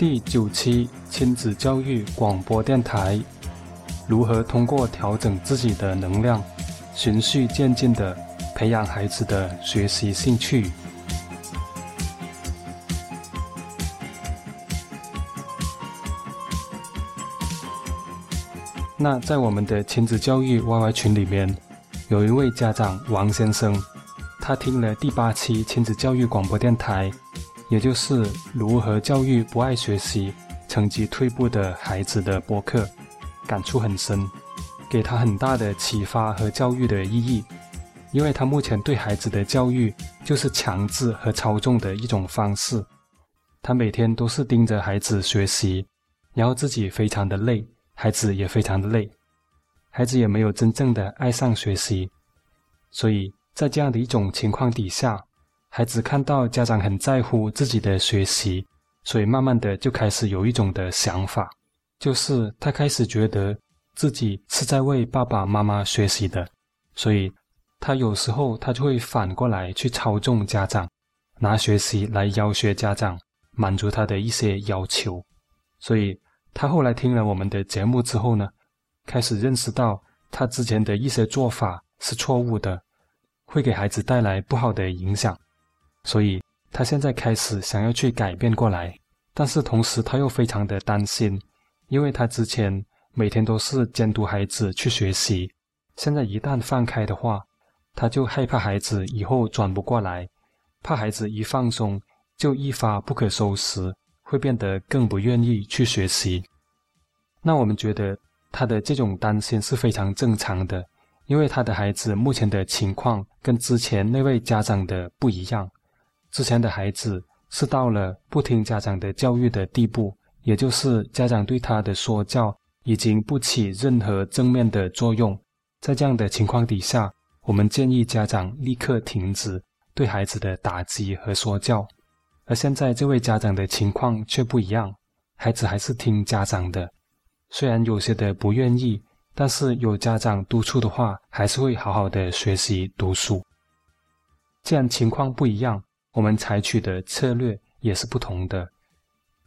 第九期亲子教育广播电台：如何通过调整自己的能量，循序渐进的培养孩子的学习兴趣？那在我们的亲子教育 YY 群里面，有一位家长王先生，他听了第八期亲子教育广播电台，也就是如何教育不爱学习、成绩退步的孩子的播客，感触很深，给他很大的启发和教育的意义。因为他目前对孩子的教育就是强制和操纵的一种方式，他每天都是盯着孩子学习，然后自己非常的累。孩子也非常的累，孩子也没有真正的爱上学习，所以在这样的一种情况底下，孩子看到家长很在乎自己的学习，所以慢慢的就开始有一种的想法，就是他开始觉得自己是在为爸爸妈妈学习的，所以他有时候他就会反过来去操纵家长，拿学习来要挟家长，满足他的一些要求，所以。他后来听了我们的节目之后呢，开始认识到他之前的一些做法是错误的，会给孩子带来不好的影响，所以他现在开始想要去改变过来。但是同时他又非常的担心，因为他之前每天都是监督孩子去学习，现在一旦放开的话，他就害怕孩子以后转不过来，怕孩子一放松就一发不可收拾。会变得更不愿意去学习。那我们觉得他的这种担心是非常正常的，因为他的孩子目前的情况跟之前那位家长的不一样。之前的孩子是到了不听家长的教育的地步，也就是家长对他的说教已经不起任何正面的作用。在这样的情况底下，我们建议家长立刻停止对孩子的打击和说教。而现在这位家长的情况却不一样，孩子还是听家长的，虽然有些的不愿意，但是有家长督促的话，还是会好好的学习读书。既然情况不一样，我们采取的策略也是不同的。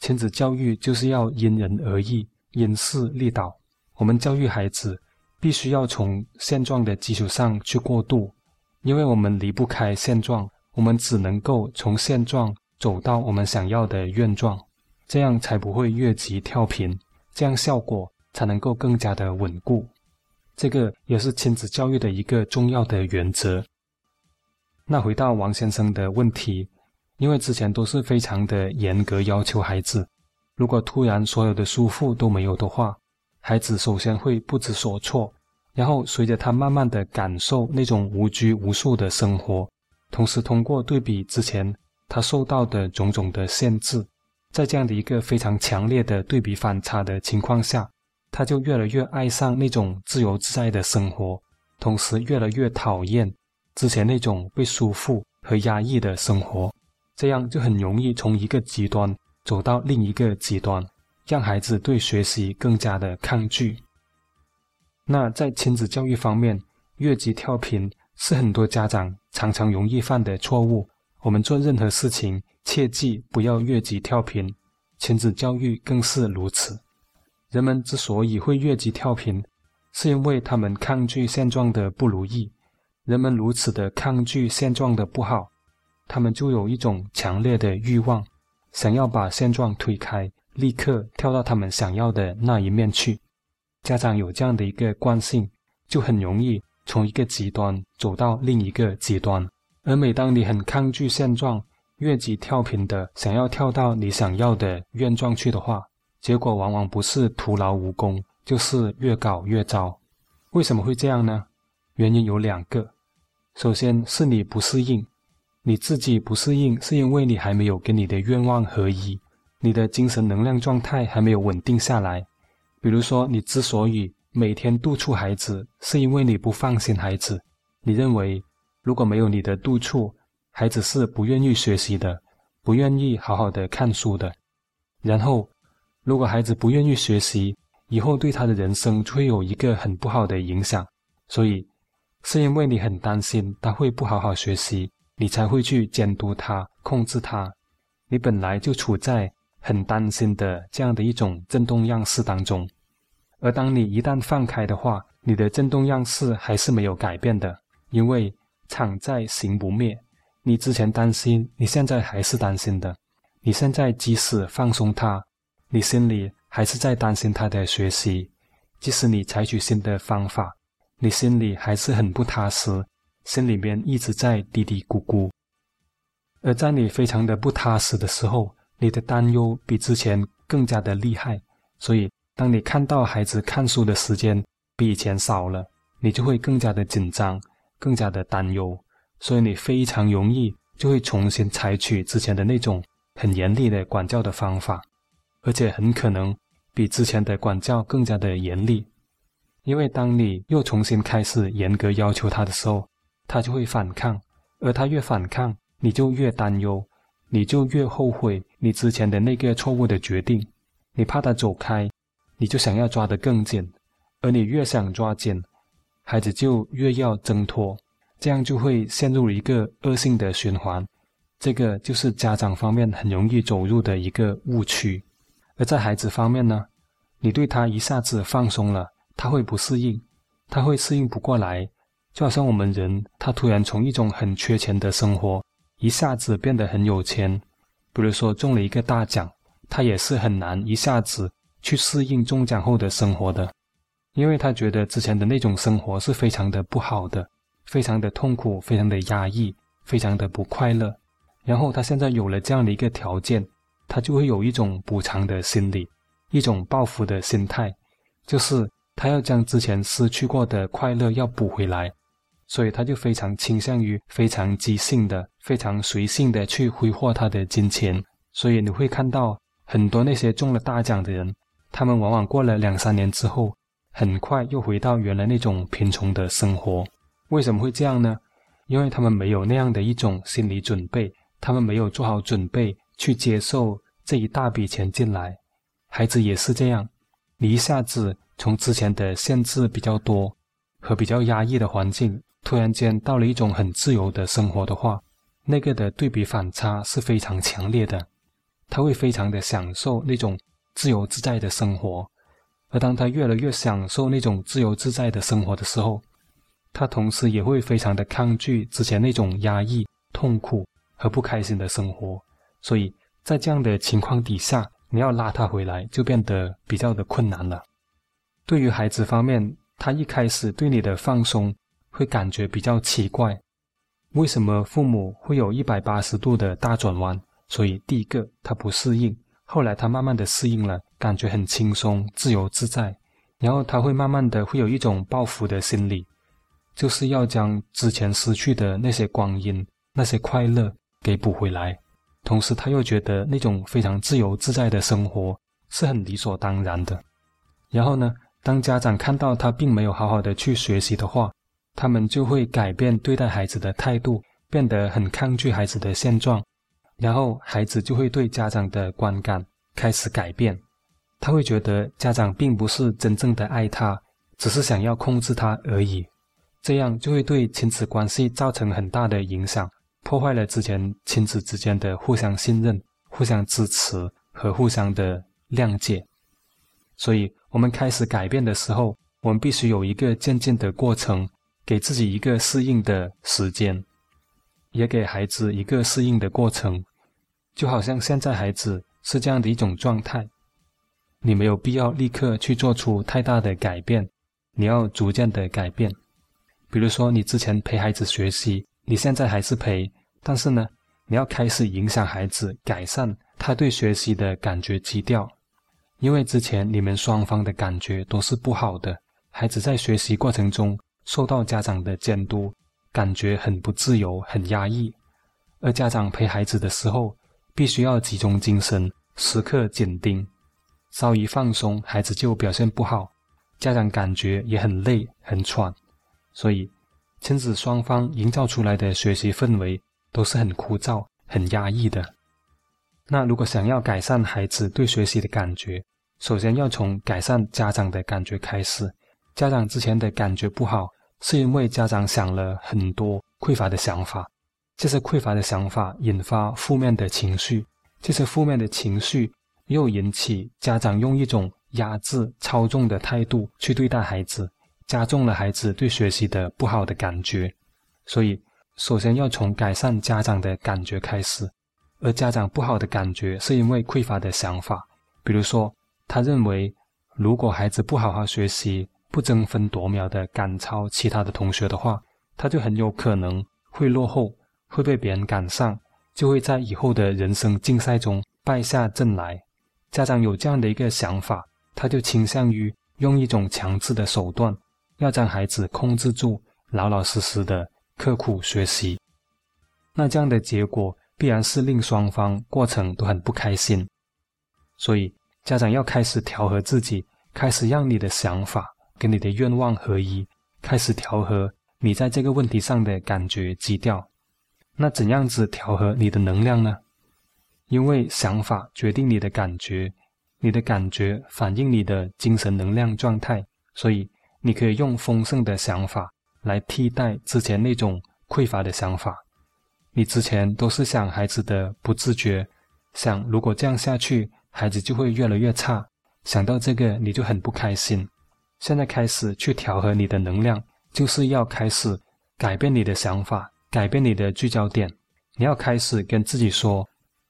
亲子教育就是要因人而异，因势利导。我们教育孩子，必须要从现状的基础上去过渡，因为我们离不开现状，我们只能够从现状。走到我们想要的愿状，这样才不会越级跳频，这样效果才能够更加的稳固。这个也是亲子教育的一个重要的原则。那回到王先生的问题，因为之前都是非常的严格要求孩子，如果突然所有的束缚都没有的话，孩子首先会不知所措，然后随着他慢慢的感受那种无拘无束的生活，同时通过对比之前。他受到的种种的限制，在这样的一个非常强烈的对比反差的情况下，他就越来越爱上那种自由自在的生活，同时越来越讨厌之前那种被束缚和压抑的生活。这样就很容易从一个极端走到另一个极端，让孩子对学习更加的抗拒。那在亲子教育方面，越级跳频是很多家长常常容易犯的错误。我们做任何事情，切记不要越级跳频，亲子教育更是如此。人们之所以会越级跳频，是因为他们抗拒现状的不如意。人们如此的抗拒现状的不好，他们就有一种强烈的欲望，想要把现状推开，立刻跳到他们想要的那一面去。家长有这样的一个惯性，就很容易从一个极端走到另一个极端。而每当你很抗拒现状，越级跳频的想要跳到你想要的愿状去的话，结果往往不是徒劳无功，就是越搞越糟。为什么会这样呢？原因有两个。首先是你不适应，你自己不适应，是因为你还没有跟你的愿望合一，你的精神能量状态还没有稳定下来。比如说，你之所以每天督促孩子，是因为你不放心孩子，你认为。如果没有你的督促，孩子是不愿意学习的，不愿意好好的看书的。然后，如果孩子不愿意学习，以后对他的人生就会有一个很不好的影响。所以，是因为你很担心他会不好好学习，你才会去监督他、控制他。你本来就处在很担心的这样的一种振动样式当中。而当你一旦放开的话，你的振动样式还是没有改变的，因为场在行不灭。你之前担心，你现在还是担心的。你现在即使放松它，你心里还是在担心他的学习。即使你采取新的方法，你心里还是很不踏实，心里面一直在嘀嘀咕咕。而在你非常的不踏实的时候，你的担忧比之前更加的厉害。所以，当你看到孩子看书的时间比以前少了，你就会更加的紧张，更加的担忧。所以，你非常容易就会重新采取之前的那种很严厉的管教的方法，而且很可能。比之前的管教更加的严厉，因为当你又重新开始严格要求他的时候，他就会反抗，而他越反抗，你就越担忧，你就越后悔你之前的那个错误的决定，你怕他走开，你就想要抓得更紧，而你越想抓紧，孩子就越要挣脱，这样就会陷入一个恶性的循环，这个就是家长方面很容易走入的一个误区。而在孩子方面呢，你对他一下子放松了，他会不适应，他会适应不过来，就好像我们人，他突然从一种很缺钱的生活，一下子变得很有钱，比如说中了一个大奖，他也是很难一下子去适应中奖后的生活的，因为他觉得之前的那种生活是非常的不好的，非常的痛苦，非常的压抑，非常的不快乐，然后他现在有了这样的一个条件。他就会有一种补偿的心理，一种报复的心态，就是他要将之前失去过的快乐要补回来，所以他就非常倾向于非常即兴的、非常随性的去挥霍他的金钱。所以你会看到很多那些中了大奖的人，他们往往过了两三年之后，很快又回到原来那种贫穷的生活。为什么会这样呢？因为他们没有那样的一种心理准备，他们没有做好准备。去接受这一大笔钱进来，孩子也是这样。你一下子从之前的限制比较多和比较压抑的环境，突然间到了一种很自由的生活的话，那个的对比反差是非常强烈的。他会非常的享受那种自由自在的生活，而当他越来越享受那种自由自在的生活的时候，他同时也会非常的抗拒之前那种压抑、痛苦和不开心的生活。所以在这样的情况底下，你要拉他回来就变得比较的困难了。对于孩子方面，他一开始对你的放松会感觉比较奇怪，为什么父母会有一百八十度的大转弯？所以第一个他不适应，后来他慢慢的适应了，感觉很轻松、自由自在，然后他会慢慢的会有一种报复的心理，就是要将之前失去的那些光阴、那些快乐给补回来。同时，他又觉得那种非常自由自在的生活是很理所当然的。然后呢，当家长看到他并没有好好的去学习的话，他们就会改变对待孩子的态度，变得很抗拒孩子的现状。然后，孩子就会对家长的观感开始改变，他会觉得家长并不是真正的爱他，只是想要控制他而已。这样就会对亲子关系造成很大的影响。破坏了之前亲子之间的互相信任、互相支持和互相的谅解，所以，我们开始改变的时候，我们必须有一个渐进的过程，给自己一个适应的时间，也给孩子一个适应的过程。就好像现在孩子是这样的一种状态，你没有必要立刻去做出太大的改变，你要逐渐的改变。比如说，你之前陪孩子学习。你现在还是陪，但是呢，你要开始影响孩子，改善他对学习的感觉基调，因为之前你们双方的感觉都是不好的，孩子在学习过程中受到家长的监督，感觉很不自由、很压抑，而家长陪孩子的时候，必须要集中精神，时刻紧盯，稍一放松，孩子就表现不好，家长感觉也很累、很喘，所以。亲子双方营造出来的学习氛围都是很枯燥、很压抑的。那如果想要改善孩子对学习的感觉，首先要从改善家长的感觉开始。家长之前的感觉不好，是因为家长想了很多匮乏的想法，这些匮乏的想法引发负面的情绪，这些负面的情绪又引起家长用一种压制、操纵的态度去对待孩子，加重了孩子对学习的不好的感觉。所以，首先要从改善家长的感觉开始。而家长不好的感觉，是因为匮乏的想法。比如说，他认为如果孩子不好好学习，不争分夺秒的赶超其他的同学的话，他就很有可能会落后，会被别人赶上，就会在以后的人生竞赛中败下阵来。家长有这样的一个想法，他就倾向于用一种强制的手段，要将孩子控制住，老老实实的刻苦学习。那这样的结果必然是令双方过程都很不开心。所以，家长要开始调和自己，开始让你的想法。跟你的愿望合一，开始调和你在这个问题上的感觉基调。那怎样子调和你的能量呢？因为想法决定你的感觉，你的感觉反映你的精神能量状态，所以你可以用丰盛的想法来替代之前那种匮乏的想法。你之前都是想孩子的不自觉，想如果这样下去，孩子就会越来越差。想到这个，你就很不开心。现在开始去调和你的能量，就是要开始改变你的想法，改变你的聚焦点。你要开始跟自己说：“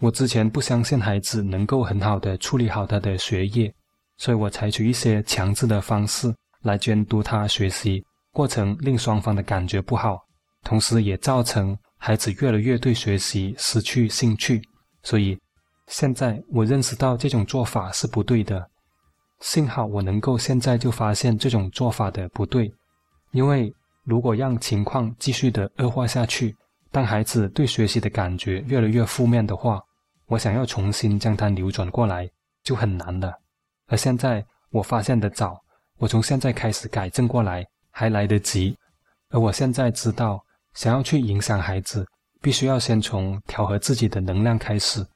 我之前不相信孩子能够很好的处理好他的学业，所以我采取一些强制的方式来监督他学习，过程令双方的感觉不好，同时也造成孩子越来越对学习失去兴趣。所以现在我认识到这种做法是不对的。”幸好我能够现在就发现这种做法的不对，因为如果让情况继续的恶化下去，当孩子对学习的感觉越来越负面的话，我想要重新将它扭转过来就很难了。而现在我发现的早，我从现在开始改正过来还来得及。而我现在知道，想要去影响孩子，必须要先从调和自己的能量开始。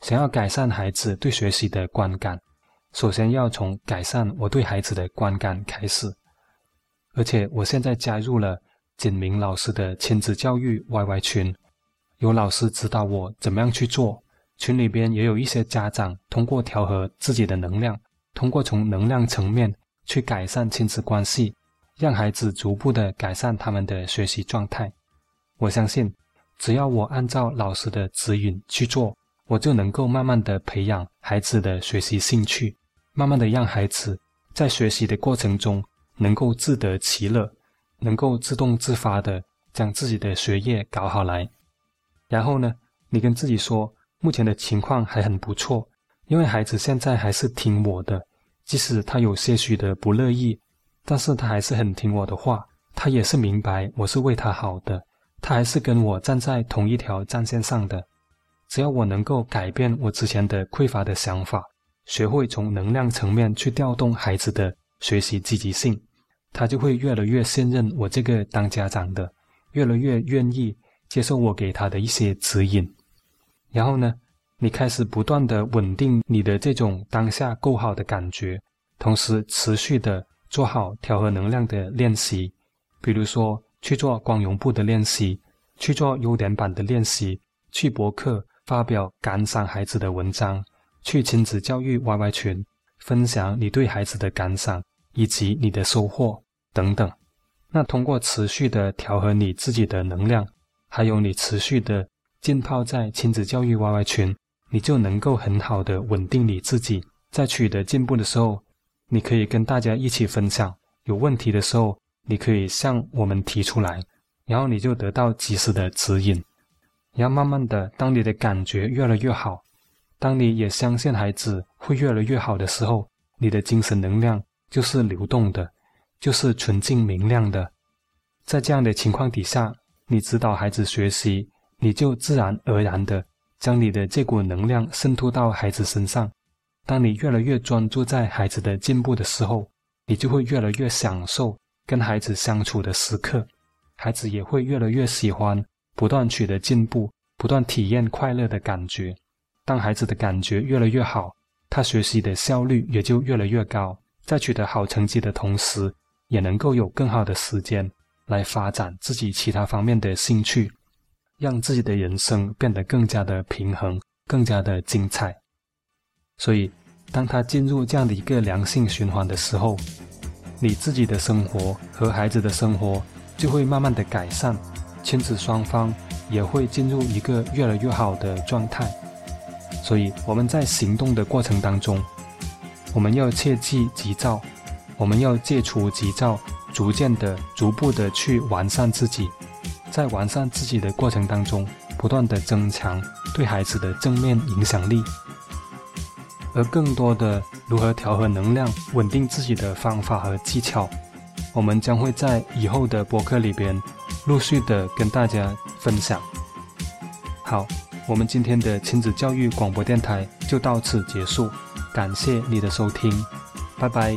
想要改善孩子对学习的观感。首先要从改善我对孩子的观感开始，而且我现在加入了简明老师的亲子教育 YY 群，有老师指导我怎么样去做。群里边也有一些家长通过调和自己的能量，通过从能量层面去改善亲子关系，让孩子逐步的改善他们的学习状态。我相信，只要我按照老师的指引去做。我就能够慢慢的培养孩子的学习兴趣，慢慢的让孩子在学习的过程中能够自得其乐，能够自动自发的将自己的学业搞好来。然后呢，你跟自己说，目前的情况还很不错，因为孩子现在还是听我的，即使他有些许的不乐意，但是他还是很听我的话，他也是明白我是为他好的，他还是跟我站在同一条战线上的。只要我能够改变我之前的匮乏的想法，学会从能量层面去调动孩子的学习积极性，他就会越来越信任我这个当家长的，越来越愿意接受我给他的一些指引。然后呢，你开始不断的稳定你的这种当下够好的感觉，同时持续的做好调和能量的练习，比如说去做光荣部的练习，去做优点版的练习，去博客。发表感赏孩子的文章，去亲子教育 YY 群分享你对孩子的感想以及你的收获等等。那通过持续的调和你自己的能量，还有你持续的浸泡在亲子教育 YY 群，你就能够很好的稳定你自己。在取得进步的时候，你可以跟大家一起分享；有问题的时候，你可以向我们提出来，然后你就得到及时的指引。然后慢慢的，当你的感觉越来越好，当你也相信孩子会越来越好的时候，你的精神能量就是流动的，就是纯净明亮的。在这样的情况底下，你指导孩子学习，你就自然而然的将你的这股能量渗透到孩子身上。当你越来越专注在孩子的进步的时候，你就会越来越享受跟孩子相处的时刻，孩子也会越来越喜欢。不断取得进步，不断体验快乐的感觉。当孩子的感觉越来越好，他学习的效率也就越来越高。在取得好成绩的同时，也能够有更好的时间来发展自己其他方面的兴趣，让自己的人生变得更加的平衡，更加的精彩。所以，当他进入这样的一个良性循环的时候，你自己的生活和孩子的生活就会慢慢的改善，亲子双方也会进入一个越来越好的状态。所以，我们在行动的过程当中，我们要切记急躁，我们要戒除急躁，逐渐的、逐步的去完善自己，在完善自己的过程当中，不断的增强对孩子的正面影响力。而更多的如何调和能量、稳定自己的方法和技巧，我们将会在以后的博客里边陆续的跟大家分享。好，我们今天的亲子教育广播电台就到此结束，感谢你的收听，拜拜。